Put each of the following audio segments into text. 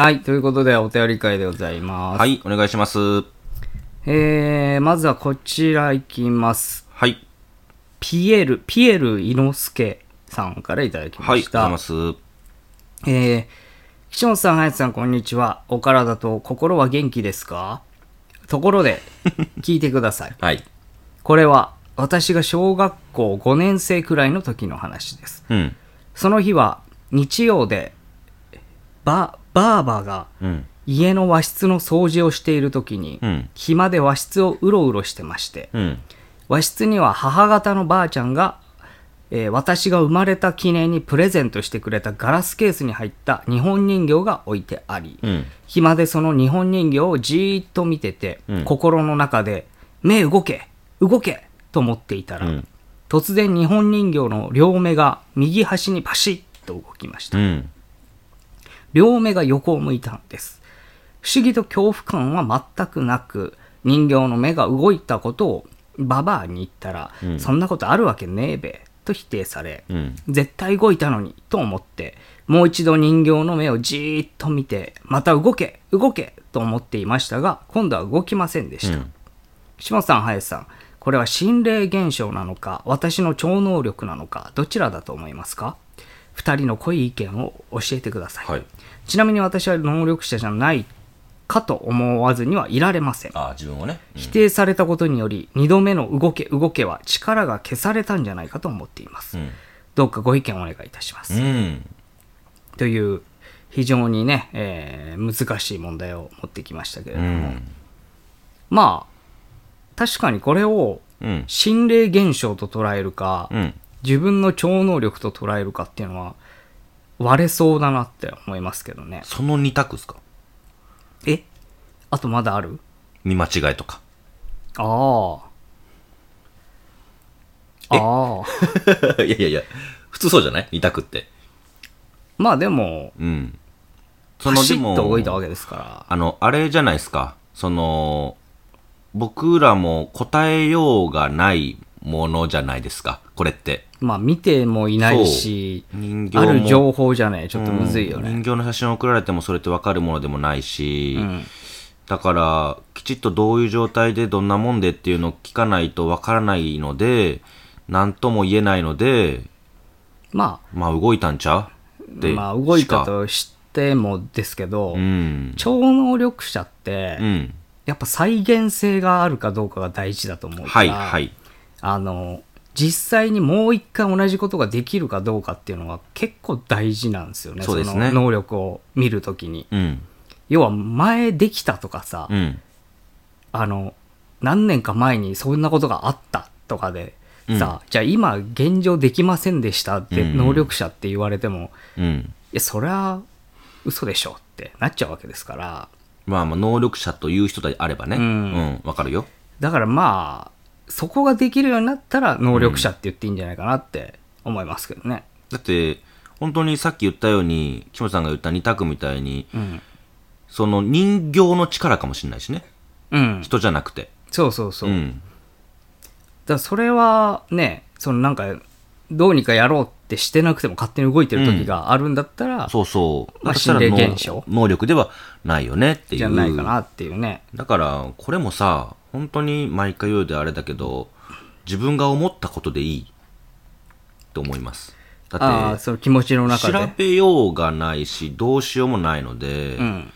はい、ということで、お便り会でございます。はい、お願いします。えー、まずはこちらいきます。はい。ピエール、ピエール伊之助さんからいただきはい、ありました。がとうございます。えー、岸本さん、林さん、こんにちは。お体と心は元気ですか？ところで、聞いてください。はい。これは、私が小学校5年生くらいの時の話です。うん。その日は、日曜で、ば、ばあばが、うん。家の和室の掃除をしている時に、うん暇で和室をうろうろしてまして、うん。和室には母方のばあちゃんが、えー私が生まれた記念にプレゼントしてくれたガラスケースに入った日本人形が置いてあり、うん。暇でその日本人形をじーっと見てて、うん心の中で「目動け動け!」と思っていたら、うん突然日本人形の両目が右端にパシッと動きました、うん。両目が横を向いたんです。不思議と恐怖感は全くなく人形の目が動いたことをババアに言ったら、うん。そんなことあるわけねえべと否定され、うん。絶対動いたのにと思ってもう一度人形の目をじーっと見てまた動け動けと思っていましたが今度は動きませんでした、うん。岸本さん林さんこれは心霊現象なのか私の超能力なのかどちらだと思いますか？二人の濃い意見を教えてください、はい。ちなみに私は能力者じゃないかと思わずにはいられませんああ、自分をね。否定されたことにより2度目の動け動けは力が消されたんじゃないかと思っています、うん。どうかご意見をお願いいたします、うん。という非常にね、えー難しい問題を持ってきましたけれうども、ん。まあ確かにこれをうん。心霊現象と捉えるか、うん。自分の超能力と捉えるかっていうのは割れそうだなって思いますけどねその二択ですか？え？あとまだある？見間違いとか。ああああ いやいやいや、普通そうじゃない？二択って。まあでもうん。そのでも、動いたわけですからあの、あれじゃないですか？その、僕らも答えようがないものじゃないですか？これって。まあ見てもいないし人形もある情報じゃねちょっとむずいようん。ね人形の写真を送られてもそれってわかるものでもないし、うん。だから、きちっとどういう状態でどんなもんでっていうのを聞かないとわからないので、なんとも言えないので、ままあ動いたんちゃう？まあ動いたとしてもですけど、うん。超能力者って、うん。やっぱ再現性があるかどうかが大事だと思うから、はい、はい。あの実際にもう一回同じことができるかどうかっていうのは結構大事なんですよねそうですねの能力を見るときにうん。要は前できたとかさ、うん。あの何年か前にそんなことがあったとかでさ、じゃあ今現状できませんでしたってうん能力者って言われても、いうん。やそりゃ嘘でしょってなっちゃうわけですからまあまあ、能力者という人であればね。うんうん。わかるよ。だからまあそこができるようになったら能力者って言っていいんじゃないかなって思いますけどねだって、本当にさっき言ったように、岸本さんが言った二択みたいに、うんその人形の力かもしれないしね。うん人じゃなくて。そうそうそう、だかん。らそれはねそのなんかどうにかやろうってしてなくても勝手に動いてる時があるんだったら、そうそう。まあ心霊現象能能力ではないよねっていう。じゃないかなっていうねだから、これもさ、本当に毎回言うようであれだけど、自分が思ったことでいい。と思います。だああって、その気持ちの中調でべようがないし、どうしようもないので、うん。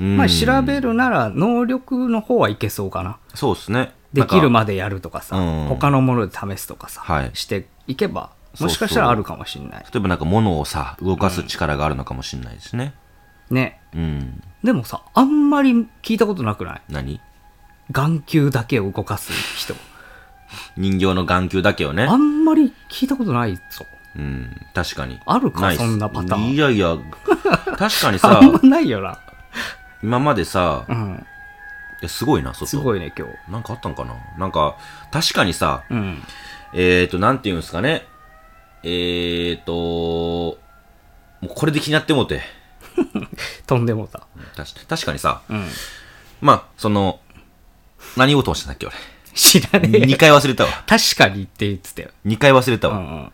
うん。まあ調べるなら能力の方はいけそうかな。そうですね。できるままでやるとかさ、うん。他のもので試すとかさ、はい。していけばそうそう。もしかしたらあるかもしれない。例えばなんか物をさ、動かす力があるのかもしれないですね。ね。うん。でもさあんまり聞いたことなくない？何？眼球だけを動かす人人形の眼球だけをねあ。んまり聞いたことないぞうん。確かに。あるかないっすそんなパターンいやいや、確かに あさん、まないよな今までさ、いうんやすごいな、外。すごいね今日なんかあったんかな？なんか、確かにさ、うんえーと、なんて言うんですかね？えーと、もうこれで気になってもうて。とんでもた確か確かにさ、うんまあ、その、何事をしたんだっけ、知らねえ俺。2回忘れたわ。確かにって言ってたよ2回忘れたわ。うんうん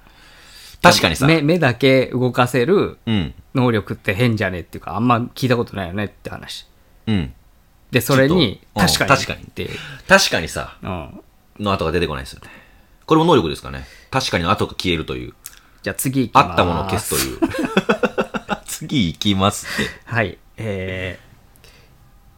確かにさ。目目だけ動かせるうん。能力って変じゃねっていうか、あんま聞いたことないよねって話。うん。で、それに、確かに。うん確かにって。確かにさ、うん。の後が出てこないですよね。これも能力ですかね。確かにの後が消えるという。じゃあ次行きます。あったものを消すという。次行きますって。はい。え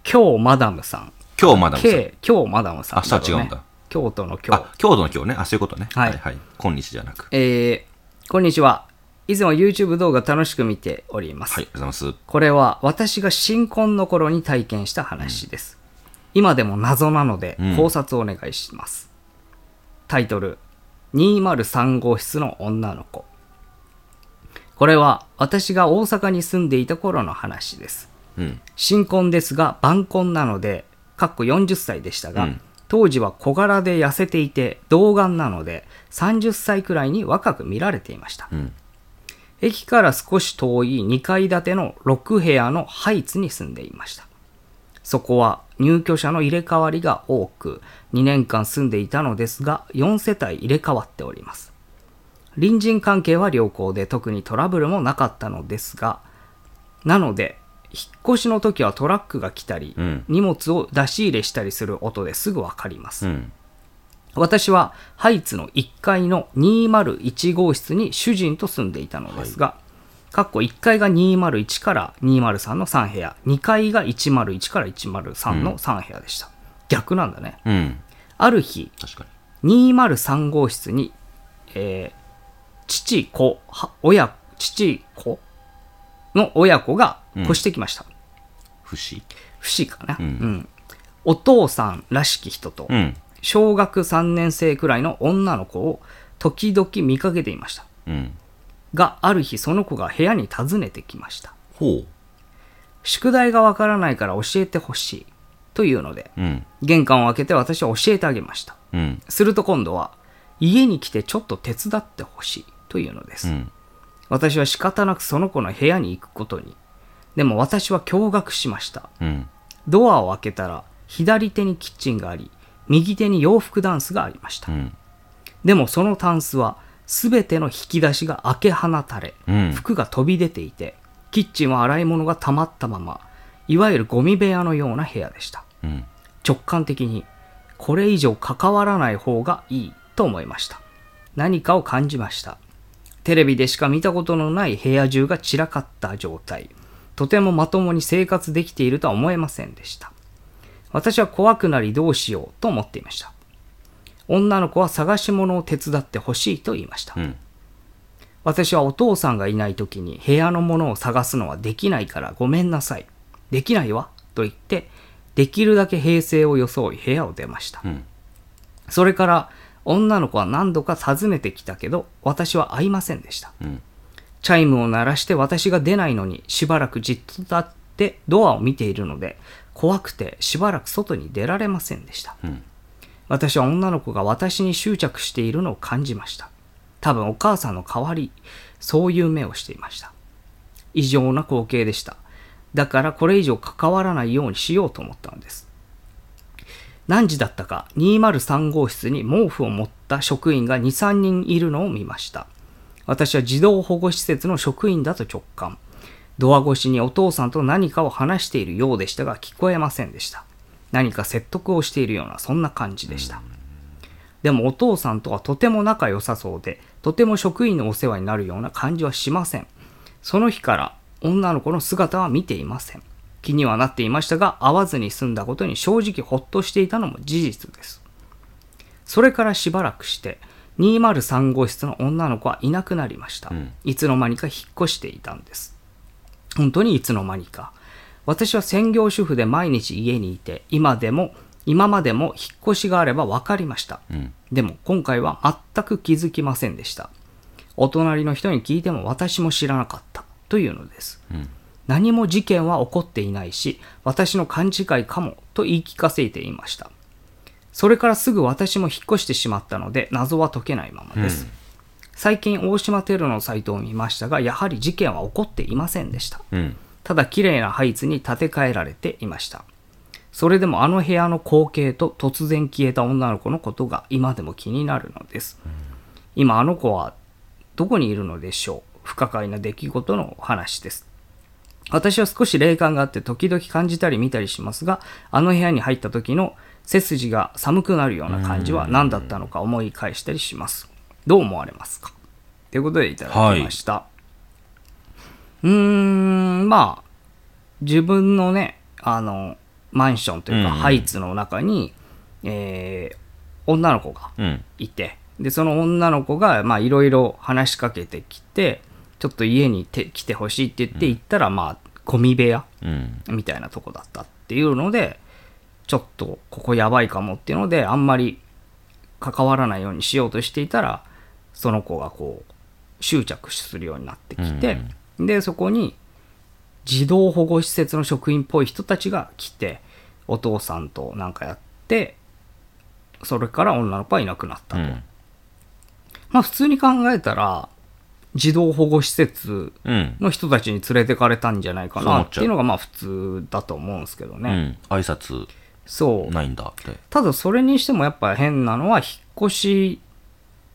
ー、今日マダムさん。今日まだもさ K、今日マダムさん、あさあ違うんだ。京都の今日。あ、京都の今日ね。あ、そういうことね。はいはいはい。今日じゃなく。えー、こんにちは。いつも YouTube 動画楽しく見ております。はい、ありがとうございます。これは私が新婚の頃に体験した話です。今でも謎なのでうん考察をお願いします。タイトル、203号室の女の子。これは私が大阪に住んでいた頃の話です。うん。新婚ですが晩婚なので、かっこ40歳でしたが、うん当時は小柄で痩せていて童顔なので30歳くらいに若く見られていました。うん。駅から少し遠い2階建ての6部屋のハイツに住んでいました。そこは入居者の入れ替わりが多く、2年間住んでいたのですが、4世帯入れ替わっております。隣人関係は良好で特にトラブルもなかったのですが、なので、引っ越しの時はトラックが来たり、うん荷物を出し入れしたりする音ですぐわかります。うん。私はハイツの1階の201号室に主人と住んでいたのですが、かっこ1階が201から203の3部屋、2階が101から103の3部屋でした。逆なんだね。うん。ある日、確かに。203号室に、えー父子、は親、父子の親子が越してきました。不死？不思議かな、うんうんお父さんらしき人と、うん。小学3年生くらいの女の子を時々見かけていました。うん。が、ある日その子が部屋に訪ねてきました。ほ宿題がわからないから教えてほしい。というので、う。うん。玄関を開けて私は教えてあげました。うん。すると今度は、家に来てちょっと手伝ってほしい。というのです。うん。私は仕方なくその子の部屋に行くことに。でも私は驚愕しました。うん。ドアを開けたら、左手にキッチンがあり、右手に洋服ダンスがありましたう。ん。でもそのタンスは全ての引き出しが開け放たれ、うん服が飛び出ていて、キッチンは洗い物が溜まったまま、いわゆるゴミ部屋のような部屋でした。うん。直感的に、これ以上関わらない方がいいと思いました。何かを感じました。テレビでしか見たことのない部屋中が散らかった状態。とてもまともに生活できているとは思えませんでした。私は怖くなりどうしようと思っていました。女の子は探し物を手伝ってほしいと言いました。うん。私はお父さんがいない時に部屋のものを探すのはできないからごめんなさい。できないわ。と言って、できるだけ平静を装い部屋を出ました。うん。それから女の子は何度か訪ねてきたけど、私は会いませんでした。うん。チャイムを鳴らして私が出ないのにしばらくじっと立ってドアを見ているので、怖くてしばらく外に出られませんでした。うん。私は女の子が私に執着しているのを感じました。多分お母さんの代わり、そういう目をしていました。異常な光景でした。だからこれ以上関わらないようにしようと思ったのです。何時だったか203号室に毛布を持った職員が2、3人いるのを見ました。私は児童保護施設の職員だと直感。ドア越しにお父さんと何かを話しているようでしたが聞こえませんでした。何か説得をしているようなそんな感じでした。でもお父さんとはとても仲良さそうで、とても職員のお世話になるような感じはしません。その日から女の子の姿は見ていません。気にはなっていましたが、会わずに済んだことに正直ほっとしていたのも事実です。それからしばらくして、203号室の女の子はいなくなりました。うんいつの間にか引っ越していたんです。本当にいつの間にか。私は専業主婦で毎日家にいて、今でも、今までも引っ越しがあれば分かりました。うん。でも今回は全く気づきませんでした。お隣の人に聞いても私も知らなかったというのです。うん。何も事件は起こっていないし、私の勘違いかもと言い聞かせていました。それからすぐ私も引っ越してしまったので謎は解けないままです。最近大島テロのサイトを見ましたが、やはり事件は起こっていませんでした。うん。ただ綺麗なハイツに建て替えられていました。それでもあの部屋の光景と突然消えた女の子のことが今でも気になるのです。今あの子はどこにいるのでしょう不可解な出来事のお話です。私は少し霊感があって時々感じたり見たりしますが、あの部屋に入った時の背筋が寒くなるような感じは何だったのか思い返したりします。どう思われますか？ということでいただきました。うーん、まあ、自分のね、あの、マンションというか、うんうんハイツの中に、えー女の子がうん。いて、で、その女の子が、まあ、いろいろ話しかけてきて、ちょっと家にて来てほしいって言って行ったら、まあ、ゴミ部屋うん。みたいなとこだったっていうので、ちょっとここやばいかもっていうので、あんまり関わらないようにしようとしていたら、その子がこう、執着するようになってきて、で、そこに児童保護施設の職員っぽい人たちが来て、お父さんとなんかやって、それから女の子はいなくなったと。うん。まあ普通に考えたら、児童保護施設うん。の人たちに連れてかれたんじゃないかなっていうのがまあ普通だと思うんですけどね。うん。挨拶そう。ないんだって。ただそれにしてもやっぱ変なのは引っ越し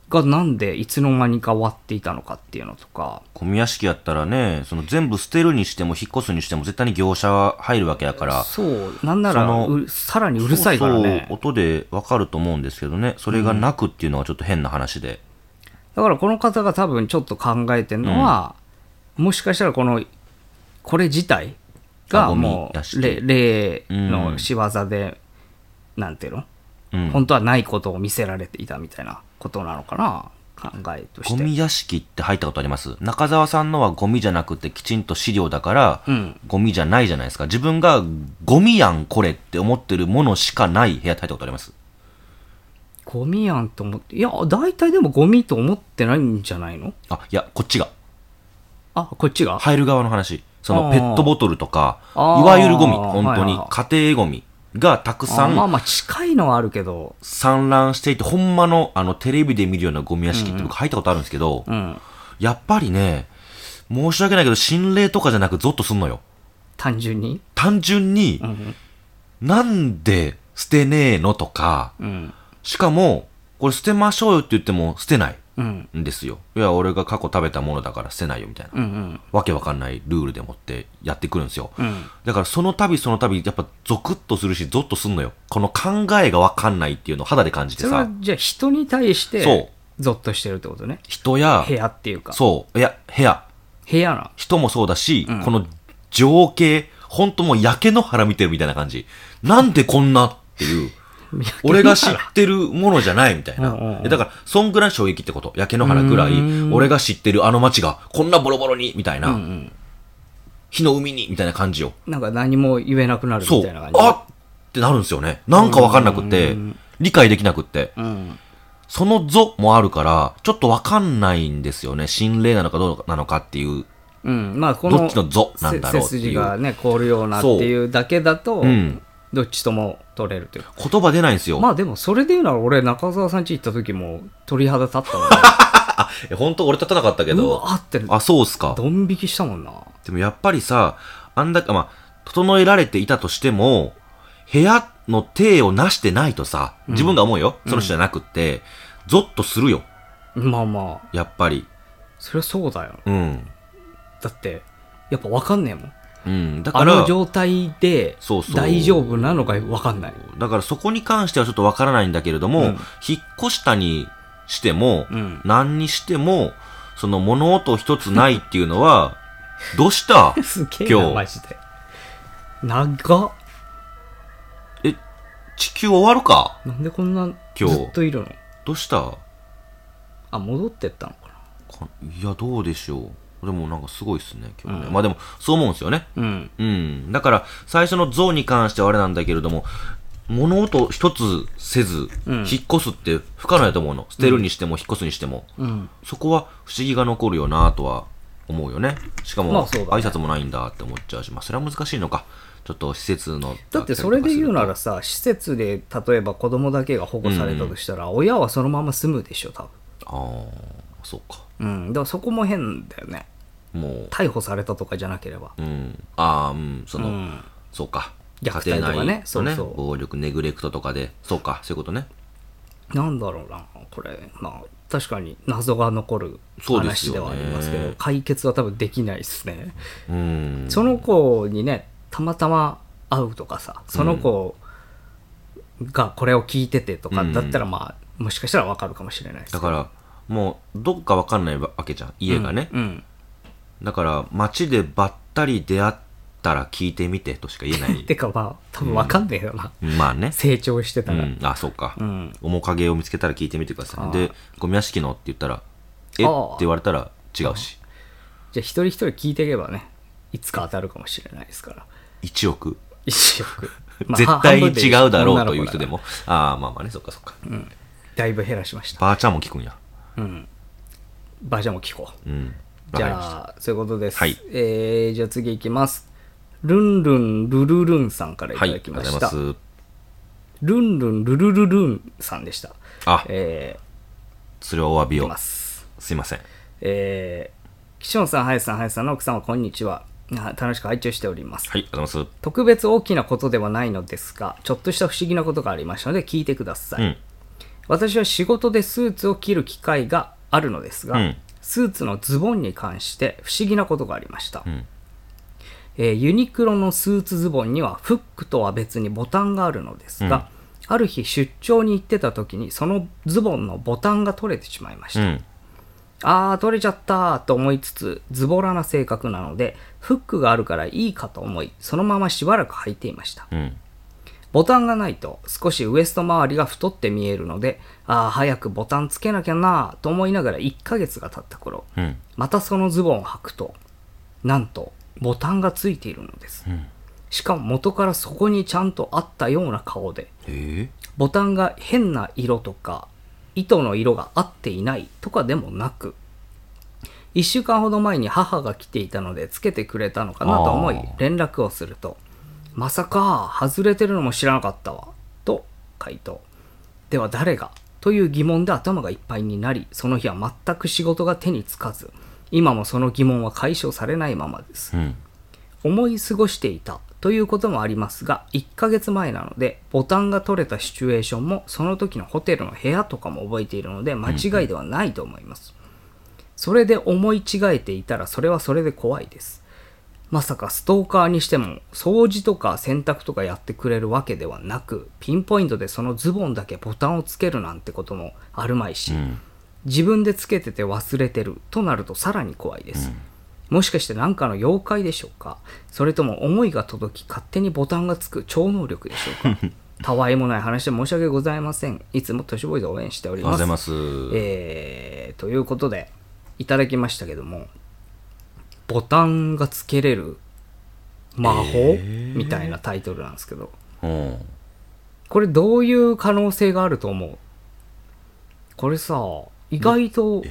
がなんでいつの間にか終わっていたのかっていうのとか、ゴミ屋敷やったらね、その全部捨てるにしても引っ越すにしても絶対に業者は入るわけやから。そう、なんならさらにうるさいからね。そう音でわかると思うんですけどね。それがなくっていうのはちょっと変な話で。だからこの方が多分ちょっと考えてるのは、もしかしたらこの、これ自体がもう屋敷霊霊の仕業で、なんていうの？うん。本当はないことを見せられていたみたいなことなのかな？考えとして。ゴミ屋敷って入ったことあります？中澤さんのはゴミじゃなくてきちんと資料だから、うん。ゴミじゃないじゃないですか。自分がゴミやんこれって思ってるものしかない部屋って入ったことあります？ゴミやんと思って、いや、大体でもゴミと思ってないんじゃないの？あ、いや、こっちが。あ、こっちが？入る側の話。そのペットボトルとか、いわゆるゴミ、本当に家庭ゴミがたくさんあまあまあ近いのはあるけど、散乱していて、ほんまのあのテレビで見るようなゴミ屋敷って僕入ったことあるんですけど、うん。やっぱりね、申し訳ないけど心霊とかじゃなくゾッとすんのよ。単純に？単純に、うん。なんで捨てねえのとか、うん。しかも、これ捨てましょうよって言っても捨てないうん。んですよ。いや、俺が過去食べたものだから捨てないよみたいな。うん。うん。わけわかんないルールでもってやってくるんですよ。うん。だからその度その度、やっぱゾクッとするし、ゾッとすんのよ。この考えがわかんないっていうのを肌で感じてさ、それはじゃあ人に対して、そうゾッとしてるってことね。人や部、屋っていうか。そう、いや、部屋、部屋な。人もそうだし、この情景、ほんともう焼け野原見てるみたいな感じ。なんでこんなっていう。俺が知ってるものじゃないみたいな。うんうんうんえだから、そんぐらい衝撃ってこと？焼け野原ぐらい、俺が知ってるあの街がこんなボロボロに、みたいな。うんうん。火の海に、みたいな感じよ。なんか何も言えなくなるみたいな感。じ。あってなるんですよね。なんかわかんなくって、理解できなくって。うん。そのぞもあるから、ちょっとわかんないんですよね。心霊なのかどうなのかっていう。うん。まあこの、どっちのぞなんだろうっていう背筋がね、凍るようなっていうだけだと、うんどっちとも取れるというか。言葉出ないんですよ。まあでもそれで言うなら俺中澤さん家行った時も鳥肌立ったもんね。あ、え本当俺立たなかったけうど。わーってあ、そうっすか。ドン引きしたもんな。でもやっぱりさ、あんだけ、まあ、整えられていたとしても、部屋の体をなしてないとさ、自分が思うよ。その人じゃなくって、ゾッとするよ。まあまあ、やっぱり。そりゃそうだよ。うん。だって、やっぱ分かんねえもん。うん。だから、あの状態でそうそう大丈夫なのか分かんない。だからそこに関してはちょっとわからないんだけれども、うん引っ越したにしても、うん何にしても、その物音一つないっていうのは、どうした？すげえな、今日マジで。長っ。え、地球終わるか？なんでこんな今日ずっといるの？どうした？あ、戻ってったのかかいや、どうでしょう。でもなんかすごいっすね、今日ね。まあでも、そう思うんですよね。な。うん。うん。だから、最初の像に関してはあれなんだけれども、物音一つせず、うん引っ越すって不可能だと思うの。捨てるにしても引っ越すにしても。うん。そこは不思議が残るよなとは思うよね。しかも、まあそうだね挨拶もないんだって思っちゃうし、まあそれは難しいのか。ちょっと施設の。だってそれで言うなら。らさ、施設で例えば子供だけが保護されたとしたら、親はそのまま住むでしょ、多分。ああ、そうか。うん。だからそこも変だよね。も逮捕されたとかじゃなければ。う、うん。ああ、うん、その、うん。そうか。虐待とかねそうそう暴力、ネグレクトとかで、そうか、そういうことね。なんだろうな、これ。まあ、確かに謎が残る話ではありますけど、解決は多分できないですね。うん。その子にね、たまたま会うとかさ、その子がこれを聞いててとかだったら、まあ、もしかしたらわかるかもしれないです。だから、もう、どっかわかんないわけじゃん。家がね。うん。だから、街でばったり出会ったら聞いてみてとしか言えない。てかまあ、多分わかんねえよな。まあね。成長してたら。うん。あ、そうか。ん面影を見つけたら聞いてみてください。で、ゴミ屋敷のって言ったら、え？ってあー言われたら違うし。じゃあ一人一人聞いていけばね、いつか当たるかもしれないですから。1億。一億。まあ絶対に違うだろうという人でも。ああ、まあまあね、そっかそっか。だいぶ減らしました。ばあちゃんも聞くんや。うん。バージョンも聞こう。うん。じ。ゃあ、そういうことです。はいえー、じゃあ次いきます。ルンルンルルルンさんからいただりがとうきました。ございます。ルンルンルルルルンさんでした。あ、えそれはお詫びをま。す。すいません。えー、岸本さん、林さん、林さんの奥様、こんにちは。あ楽しく拝聴しております。はい、ありがとうございま特別大きなことではないのですが、ちょっとした不思議なことがありましたので聞いてくださす。い。うん。私は仕事でスーツを着る機会があるのですが、うんスーツのズボンに関して不思議なことがありました、ん。えーユニクロのスーツズボンにはフックとは別にボタンがあるのですが、ある日出張に行ってた時にそのズボンのボタンが取れてしまいました、うん。あー取れちゃったと思いつつズボラな性格なのでフックがあるからいいかと思いそのまましばらく履いていました。うん。ボタンがないと少しウエスト周りが太って見えるので、ああ、早くボタンつけなきゃなぁと思いながら1ヶ月が経った頃、うん。またそのズボンを履くと、なんとボタンがついているのです。うん。しかも元からそこにちゃんとあったような顔で、えボタンが変な色とか、糸の色が合っていないとかでもなく、1週間ほど前に母が来ていたのでつけてくれたのかなと思い連絡をすると、まさか外れてるのも知らなかったわ、と回答。では誰が？という疑問で頭がいっぱいになり、その日は全く仕事が手につかず、今もその疑問は解消されないままです。うん。思い過ごしていたということもありますが1ヶ月前なのでボタンが取れたシチュエーションもその時のホテルの部屋とかも覚えているので間違いではないと思います、それで思い違えていたらそれはそれで怖いですまさかストーカーにしても掃除とか洗濯とかやってくれるわけではなくピンポイントでそのズボンだけボタンをつけるなんてこともあるまいし、うん。自分でつけてて忘れてるとなるとさらに怖いです、もしかして何かの妖怪でしょうか？それとも思いが届き勝手にボタンがつく超能力でしょうか？たわいもない話で申し訳ございません。いつも都市ボーイズを応援しておありがとうりますございます。えー、ということでいただきましたけどもボタンがつけれる魔法、みたいなタイトルなんですけど。うん。これどういう可能性があると思う？これさ意外と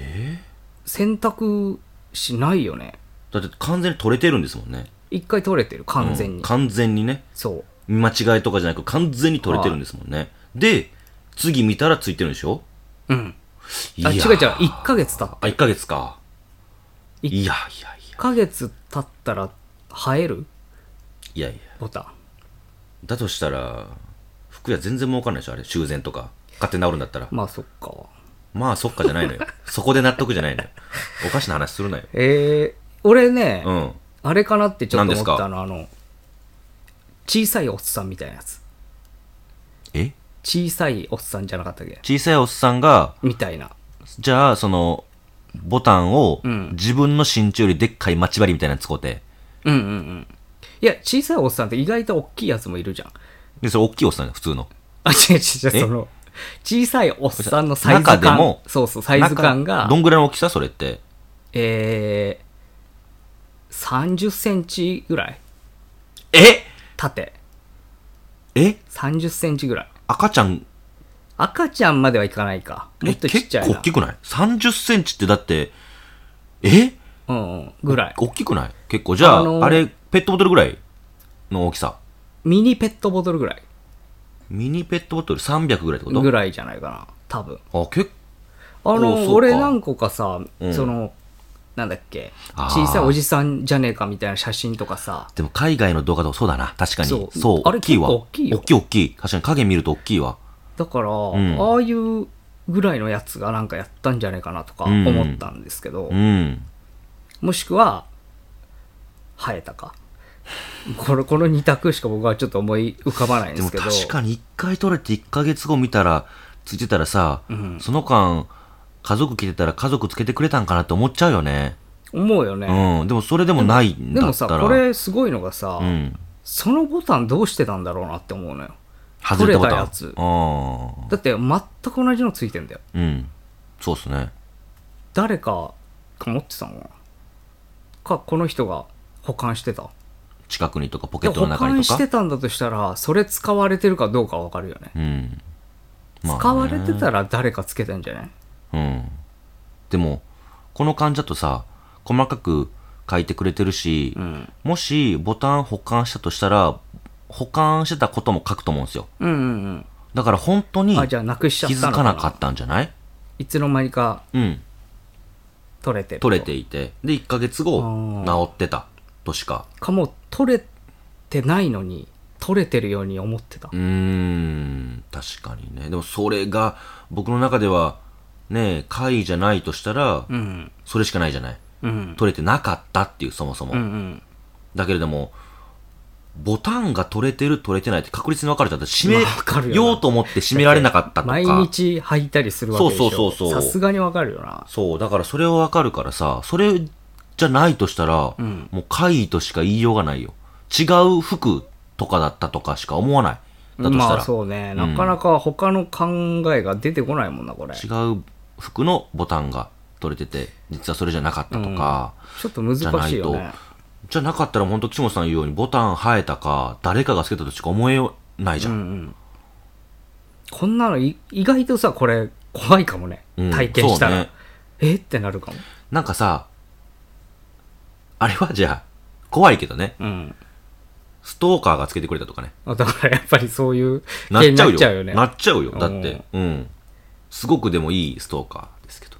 選択しないよね。だって完全に取れてるんですもんね。一回取れてる完全に、うん。完全にね。そう。見間違いとかじゃなく完全に取れてるんですもんね。で、次見たらついてるんでしょ？うん。いやあ違う違う。1ヶ月経っあ、1ヶ月か。いいやいやい1ヶ月経ったら生える？や。いやいや。ボタンだとしたら、服屋全然儲かんないでしょあれ。修繕とか。勝手に治るんだったら。まあそっかまあそっかじゃないのよ。そこで納得じゃないのよ。おかしな話するなよ。えー、俺ね、うん。あれかなってちょっと思ったのあの小さいおっさんみたいなやつえ？小さいおっさんじゃなかったっけ？小さいおっさんが、みたいなじゃあ、その、ボタンをん。自分の身長よりでっかい待ち針みたいなの使うて、うんうんうん。いや小さいおっさんって意外と大きいやつもいるじゃん。で、それ大きいおっさんよ普通の。あ違う違う違うその小さいおっさんのサイズ感中でもそうそうサイズ感が中どんぐらいの大きさそれって？えー、30センチぐらい。え？縦。え？30センチぐらい。赤ちゃん、赤ちゃんまではいかないか。もっとちっちゃいな。結構大きくない ?30 センチってだって、え？うんうん。ぐらい。大きくない？結構。じゃあ、あのーあれ、ペットボトルぐらいの大きさ？ミニペットボトルぐらい。ミニペットボトル？300ぐらいってこと？ぐらいじゃないかな。多分。あ、結あの俺何個かさ、うん。そのなんだっけ？小さいおじさんじゃねえかみたいな写真とかさ。でも海外の動画とかそうだな。確かに。そう。大きいわ。大きいよ。大きい大きい。確かに影見ると大きいわ。だから、んああいうぐらいのやつがなんかやったんじゃないかなとかうん思ったんですけど、うん。もしくは生えたかこれこの2択しか僕はちょっと思い浮かばないんですけど確かに一回取れて1ヶ月後見たら、ついてたらさ、んその間、家族来てたら家族つけてくれたんかなって思っちゃうよね。思うよね、うん。でもそれでもないんでもさだったら。これすごいのがさ、うん。そのボタンどうしてたんだろうなって思うのよ。取れたやつあだって全く同じのついてんだよあ。うん。そうっすね。誰かが持ってたのかこの人が保管してた近くにとかポケットの保中にとか？管して。たんだとしたらそれ使われてるかどうかわかるよねうん。まあね使われてたら誰かつけたんじゃないうん。でも、この患者とさ、細かく書いてくれてるし、うんもしボタン保管したとしたら、保管してたことも書くと思うんですよ。うんうんだから本当にうんあじゃあなくしちゃ気ったのかな？づかなかったんじゃない？いつの間にかうん。取れてる取れていて。で、1ヶ月後、あ治ってた。としか。かもう取れてないのに取れてるように思ってたうーん、確かにね。でもそれが、僕の中では、ね、怪じゃないとしたら、うんそれしかないじゃない？うん取れてなかったっていう、そもそも。うんうんだけれども、ボタンが取れてる、取れてないって確率に分かるじゃって閉めようと思って閉められなかったとか。毎日履いたりするわけでしょ。そうそうそうさすがにわかるよな。そう、だからそれは分かるからさ、それじゃないとしたら、ん。もう怪異としか言いようがないよ。違う服とかだったとかしか思わない。だとしたら。まあそうね。なかなか他の考えが出てこないもんなこれ。ち違う服のボタンが取れてて、実はそれじゃなかったとか、ょっと難しいよねじゃなかったら本当岸本さん言うようにボタン生えたか、誰かがつけたとしか思えないじゃん。こんなのい意外とさこれ怖いかもねうん体験したら、そうねえってなるかもなんかさ、あれはじゃあ、怖いけどね、うんストーカーがつけてくれたとかね。あだからやっぱりそういうなっちゃうよ。なっちゃうよねなっちゃうよ。だって、うん。すごくでもいいストーカーですけど。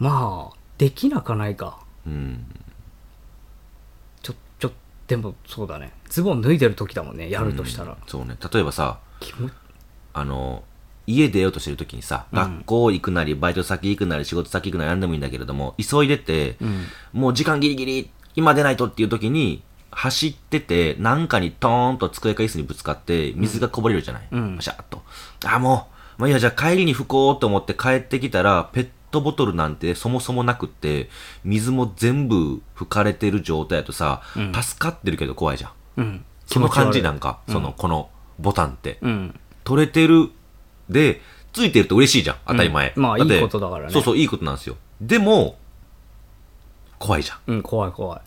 まあできなかないかうん。でもそうだね。ズボン脱いでる時だもんねやるとしたら、そうね。例えばさ、気持あの、家出ようとしてる時にさ、学校行くなり、バイト先行くなり、仕事先行くなり、なんでもいいんだけれども、急いでて、もう時間ギリギリ、今出ないとっていう時に、走ってて、なんかにトーンと机か椅子にぶつかって、水がこぼれるじゃない、ん。パシャーっと。あ、もう、まあいいや、じゃあ帰りに拭こうと思って帰ってきたら、ペットボトルなんてそもそもなくって、水も全部拭かれてる状態だとさ、助かってるけど怖いじゃん。うんその感じなんかか、その、このボタンって。うん取れてるで、ついてると嬉しいじゃん。当たり前。うんまあいいことだからねそうそう、いいことなんですよ。でも、怖いじゃん。うん怖い怖い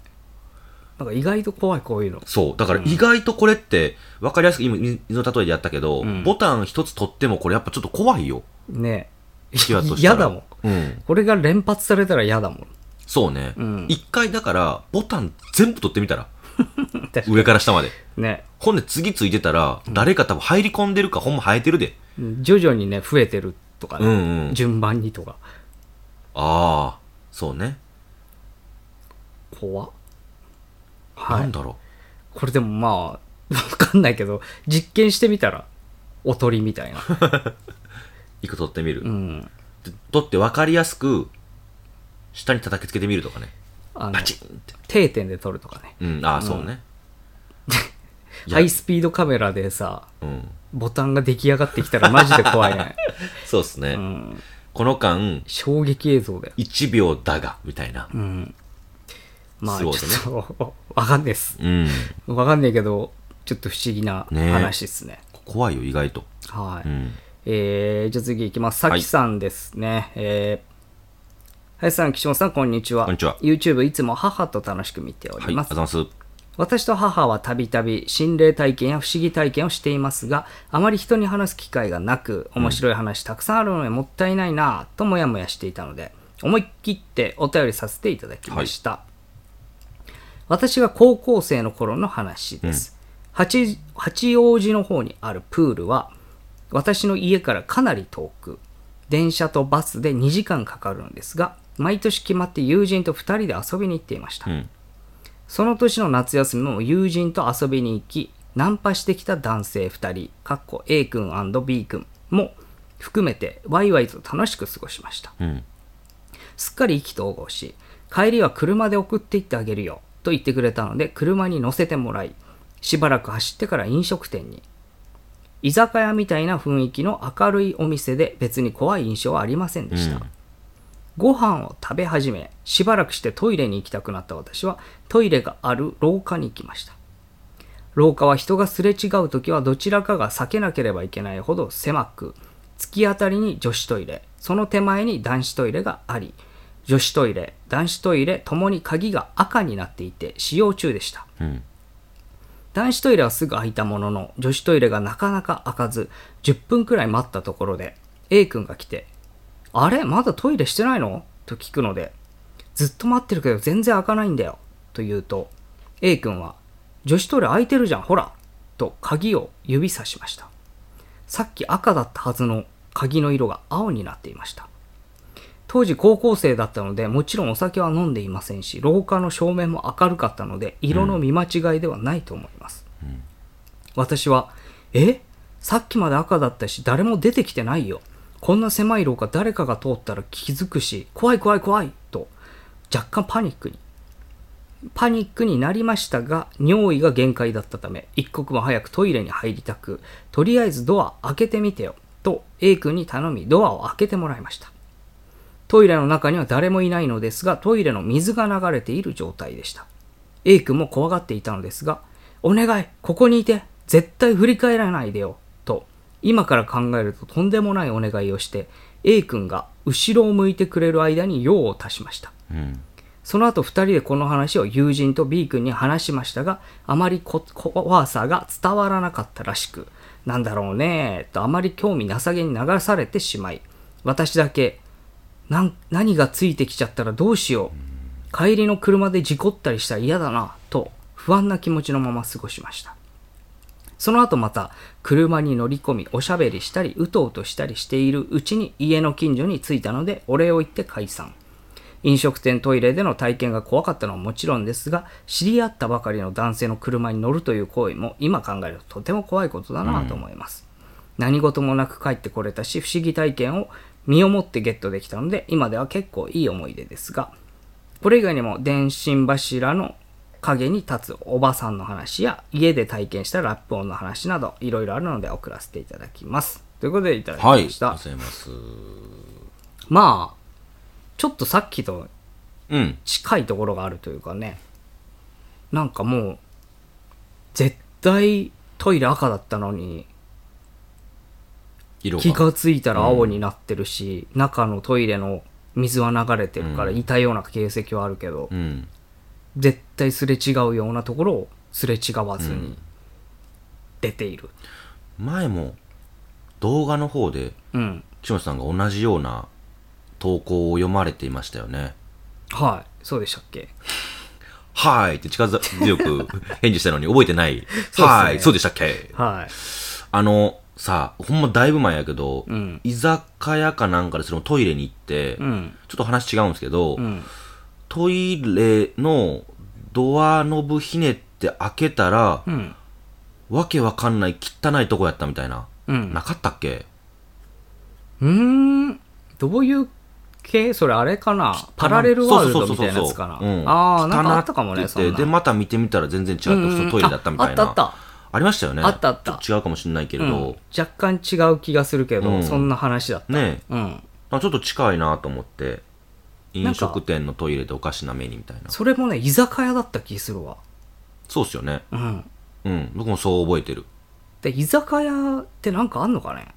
なんか意外と怖いこういうのそう。だから意外とこれって、わかりやすく今、水の例えでやったけど、んボタン一つ取ってもこれやっぱちょっと怖いよ。ね気がとしたら嫌だもんうん。これが連発されたら嫌だもんそうねん。一、回だから、ボタン全部取ってみたら。上から下まで。ねほんで次ついてたら、誰か多分入り込んでるか、ほんま生えてるで。徐々にね増えてるとかね、うんうん。順番にとかああ、そうね。怖っはいなんだろこれでもまあわかんないけど実験してみたらおとりみたいなう。一個取ってみる。うんで取って分かりやすく、下に叩きつけてみるとかね。あのバチンって。定点で撮るとかねうん、ああ、そうね。い やハイスピードカメラでさうん。ボタンが出来上がってきたらマジで怖いね、そうっすね。うん、この間、衝撃映像だよ1秒だが、みたいな。うんまあちょすごいねっと わかんないですうん。わかんないけどちょっと不思議なね話ですね怖いよ、意外と。はい、うん。えー、じゃあ次いきます。さきさんですね。えー、林さん、岸本さん、こんにちは。こんにちは YouTube いつも母と楽しく見ておりります。がとうございます。私と母はたびたび心霊体験や不思議体験をしていますが、あまり人に話す機会がなく、面白い話たくさんあるのでもったいないなぁともやもやしていたので、思い切ってお便りさせていただきました。私が高校生の頃の話です、八八王子の方にあるプールは私の家からかなり遠く電車とバスで2時間かかるんですが毎年決まって友人と2人で遊びに行っていました、うん。その年の夏休みも友人と遊びに行きナンパしてきた男性2人、かっこ A 君 &B 君も含めてワイワイと楽しく過ごしました。うん。すっかり意気投合し、帰りは車で送って行ってあげるよと言ってくれたので車に乗せてもらい、しばらく走ってから飲食店に。居酒屋みたいな雰囲気の明るいお店で別に怖い印象はありませんでした。うんご飯を食べ始め、しばらくしてトイレに行きたくなった私はトイレがある廊下に行きました。廊下は人がすれ違う時はどちらかが避けなければいけないほど狭く、突き当たりに女子トイレ、その手前に男子トイレがあり、女子トイレ、男子トイレともに鍵が赤になっていて使用中でした。うん。男子トイレはすぐ開いたものの、女子トイレがなかなか開かず、10分くらい待ったところで、A 君が来て、あれ？まだトイレしてないの？と聞くので、ずっと待ってるけど全然開かないんだよ。と言うと、A 君は、女子トイレ開いてるじゃん、ほらと鍵を指さしました。さっき赤だったはずの鍵の色が青になっていました。当時高校生だったので、もちろんお酒は飲んでいませんし、廊下の照明も明るかったので、色の見間違いではないと思います。私は、え？さっきまで赤だったし、誰も出てきてないよ。こんな狭い廊下誰かが通ったら気づくし、怖い怖い怖いと、若干パニックに。パニックになりましたが、尿意が限界だったため、一刻も早くトイレに入りたく、とりあえずドア開けてみてよ、と A 君に頼みドアを開けてもらいました。トイレの中には誰もいないのですが、トイレの水が流れている状態でした。A 君も怖がっていたのですが、お願い、ここにいて、絶対振り返らないでよ、と、今から考えるととんでもないお願いをして、A 君が後ろを向いてくれる間に用を足しました。うん。その後二人でこの話を友人と B 君に話しましたが、あまりこ怖さが伝わらなかったらしく、なんだろうねとあまり興味なさげに流されてしまい、私だけ、なん何がついてきちゃったらどうしよう。帰りの車で事故ったりしたら嫌だな、と不安な気持ちのまま過ごしました。その後また車に乗り込みおしゃべりしたりうとうとしたりしているうちに家の近所に着いたのでお礼を言って解散。飲食店トイレでの体験が怖かったのはもちろんですが、知り合ったばかりの男性の車に乗るという行為も今考えるととても怖いことだなと思います。何事もなく帰ってこれたし、不思議体験を身をもってゲットできたので、今では結構いい思い出ですが、これ以外にも電信柱の影に立つおばさんの話や家で体験したラップ音の話などいろいろあるので送らせていただきます。ということでいただきました。がとうございます。まあ、ちょっとさっきとうん。近いところがあるというかね、なんかもう、絶対トイレ赤だったのに。気がついたら青になってるし、中のトイレの水は流れてるからいたような形跡はあるけど、うん。絶対すれ違うようなところをすれ違わずに出ている。前も動画の方でうん。岸本さんが同じような投稿を読まれていましたよね。はい。そうでしたっけ？はいって力強く返事したのに覚えてない。はい、そうでしたっけ？はい。あの、さ、ほんまだいぶ前やけど、うん居酒屋かなんかでそのトイレに行って、うん。ちょっと話違うんですけど、うん。トイレのドアノブひねって開けたら、うん。わけわかんない汚いとこやったみたいな。うん。なかったっけ？うーん。どういう系？それあれかな？パラレルワールドみたいなやつかな？ああ、なんかあったかもね、そ。で、また見てみたら全然違った、トイレだったみたいな。ああったあった。ありましたよね。あったあった違うかもしれないけれうんど、若干違う気がするけど、うんそんな話だった。ねうん。あちょっと近いなと思って、飲食店のトイレでおかしな目にみたいな。それもね、居酒屋だった気するわ。そうっすよね。うん。うん。僕もそう覚えてる。で、居酒屋ってなんかあんのかね？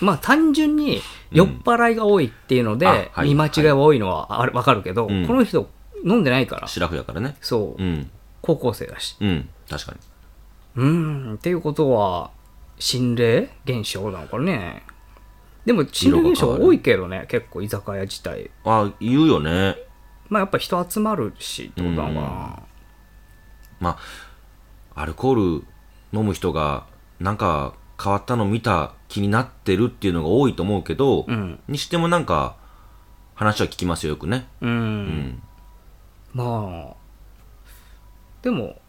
まあ単純に酔っ払いが多いっていうので、見間違いが多いのはあるわかるけど、うんこの人飲んでないから、シラフやからね。そう、うん。高校生だし。うん。確かに。うーん、っていうことは、心霊現象なのかね。でも心霊現象多いけどね、結構居酒屋自体。あ、言うよね。まあやっぱ人集まるしってことなのかな。まあ、アルコール飲む人が、なんか変わったの見た気になってるっていうのが多いと思うけど、うん。にしてもなんか、話は聞きますよ、よくね。うん。うん。まあ、でも、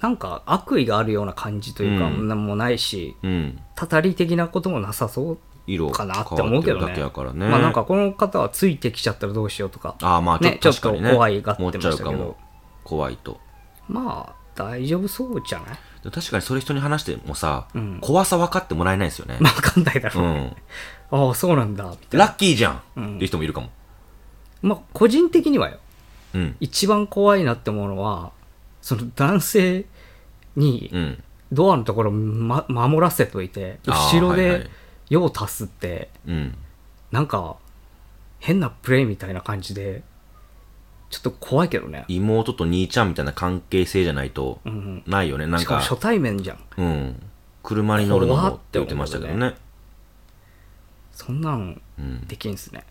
なんか悪意があるような感じというか、うんなんもないし、うん。たたり的なこともなさそう色かなって思うけどね。ね。まあなんかこの方はついてきちゃったらどうしようとか、ああ、まあちょっね、ちょっと。怖いがってましたけど怖いと。まあ大丈夫そうじゃない？で確かにそれ人に話してもさ、うん怖さ分かってもらえないですよね。まあわかんないだろううね。ん。ああ、そうなんだ。ラッキーじゃん、っていう人もいるかも。まあ個人的にはよ、うん。一番怖いなって思うのは、その男性にうん。ドアのところ、ま、守らせといて、あー後ろはいはいで用を足すって、うん。なんか変なプレイみたいな感じで、ちょっと怖いけどね。妹と兄ちゃんみたいな関係性じゃないと。ないよね。なんか、しかも初対面じゃん。うん。車に乗るのも怖っって言ってましたけどね。そんなんうん。できんすね。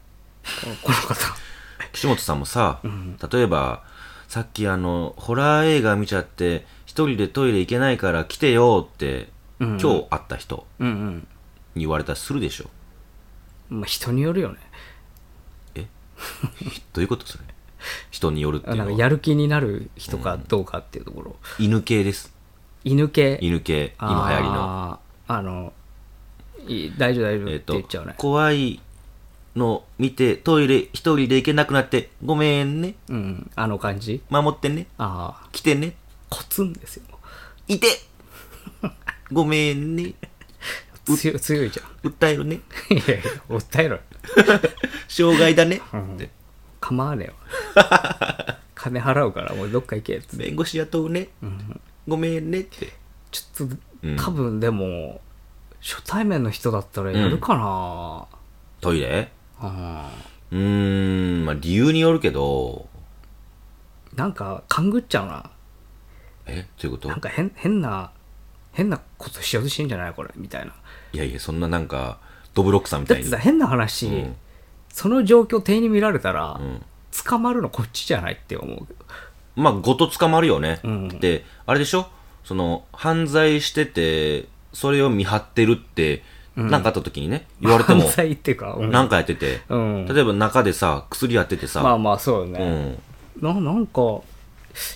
このこの方。岸本さんもさ、ん例えば、さっきあの、ホラー映画見ちゃって、一人でトイレ行けないから来てよって、うん今日会った人うんうん。に言われたらするでしょ。まあ人によるよね。どういうことそれ？人によるっていうなんかのは。やる気になる人かどうかっていうところ。犬系です。犬系？犬系。今流行りの。あの、いい大丈夫大丈夫ってえっと言っちゃうね。怖いの見てトイレ一人で行けなくなってごめんね。うん。あの感じ？守ってね。ああ、来てね。コツンですよ。いて。ごめんね。強い強いじゃん。訴えるね。いやいや、訴えろよ。障害だね。うん。構わねえわ。金払うから、もうどっか行けっつって。弁護士雇うね。ごめんねって。ちょっと、うん。多分でも、初対面の人だったらやるかな、トイレ？うーんまあ理由によるけど。なんか、勘ぐっちゃうな。え？どういうこと？なんか変、変な、変なことしようとしてんじゃないこれ、みたいな。いやいやそんななんかドブロックさんみたいに。だってさ、変な話、うん。その状況店員に見られたら、うん。捕まるのこっちじゃないって思う。けど。まあ、ごと捕まるよね。うん。で、あれでしょ？その、犯罪してて、それを見張ってるって、なんかあった時にね、言われても 犯、罪っていうか、うんなんかやってて、うん例えば中でさ、薬やっててさ、まあまあ、そうようね。ん、ななんか、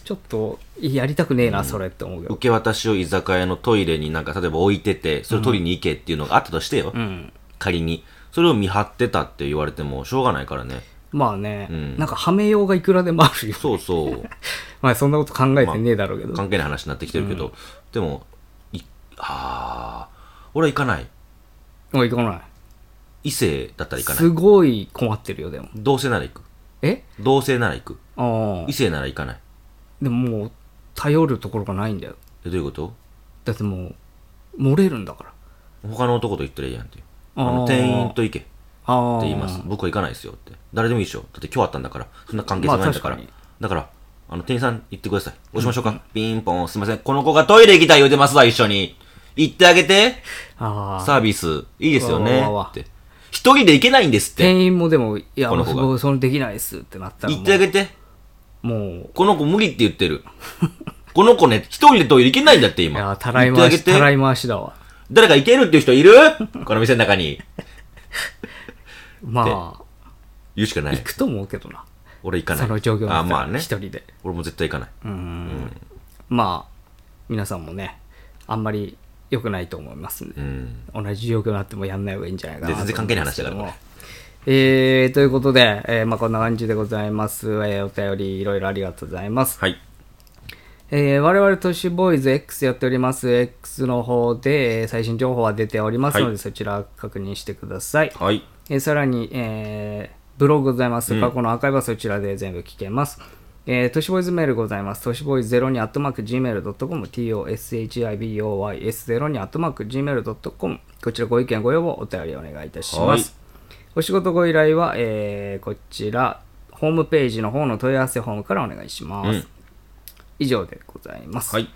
ちょっと、やりたくねえな、それって思うけど。受け渡しを居酒屋のトイレになんか例えば置いてて、それ取りに行けっていうのがあったとしてよ、うん。仮に。それを見張ってたって言われてもしょうがないからね。まあね、うんなんかはめようがいくらでもあるよ。そうそう。まあそんなこと考えてねえだろうけど。関係ない話になってきてるけど、でも、い、あー、俺は行かない。もう行かない。異性だったら行かないす。ごい困ってるよ、でも。同性なら行く。え？同性なら行く。ああ異。性なら行かない。でももう、頼るところがないんだよ。えどういうこと？だってもう、漏れるんだから。他の男と行ったらいいやんって。ああーの店員と行けってああ。言います。僕は行かないですよって。誰でもいいでしょ。だって今日あったんだから。そんな関係性ないんだから。まあだから、あの、店員さん行ってください。押しましょうか。ピンポン、すいません。この子がトイレ行きたい言うてますわ、一緒に。行ってあげて。サービス、いいですよね。って。一人で行けないんですって。店員もでも、いや、この子がもうそれできないっすってなったら。行ってあげて。もう、この子無理って言ってる。この子ね、一人でトイレ行けないんだってい今。や、たらい回し、たらて。い回しだわ。誰か行けるっていう人いる？この店の中に。まあ、言うしかない行。くと思うけどな。俺行かない。その状況だあ、まあね一。人で。俺も絶対行かない。うん。まあ、皆さんもね、あんまり良くないと思いますんでう、ん。同じ状況になってもやんない方がいいんじゃないかな全然関係ない話だからえー、ということで、えーまあこんな感じでございます。えーお便りいろいろありがとうございます。はい。えー我々都市ボーイズ X やっております。X の方で、えー最新情報は出ておりますので、はいそちら確認してください。はい。えーさらに、えーブログございます。過去のアーカイブはそちらで全部聞けます。えー、都市ボーイズメールございます。都市ボーイズ02アットマーク Gmail.com、toshiboys02 アットマーク Gmail.com、こちらご意見ご要望お便りお願いいたしまはいす。お仕事ご依頼は、えーこちら、ホームページの方の問い合わせフォームからお願いします。うん以上でございます。はい。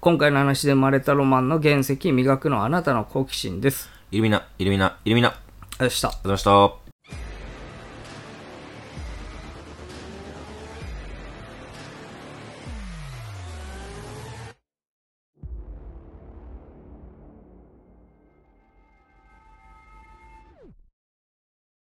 今回の話で生まれたロマンの原石、磨くのはあなたの好奇心です。イルミナ、イルミナ、イルミナ。ありがとう。ございました。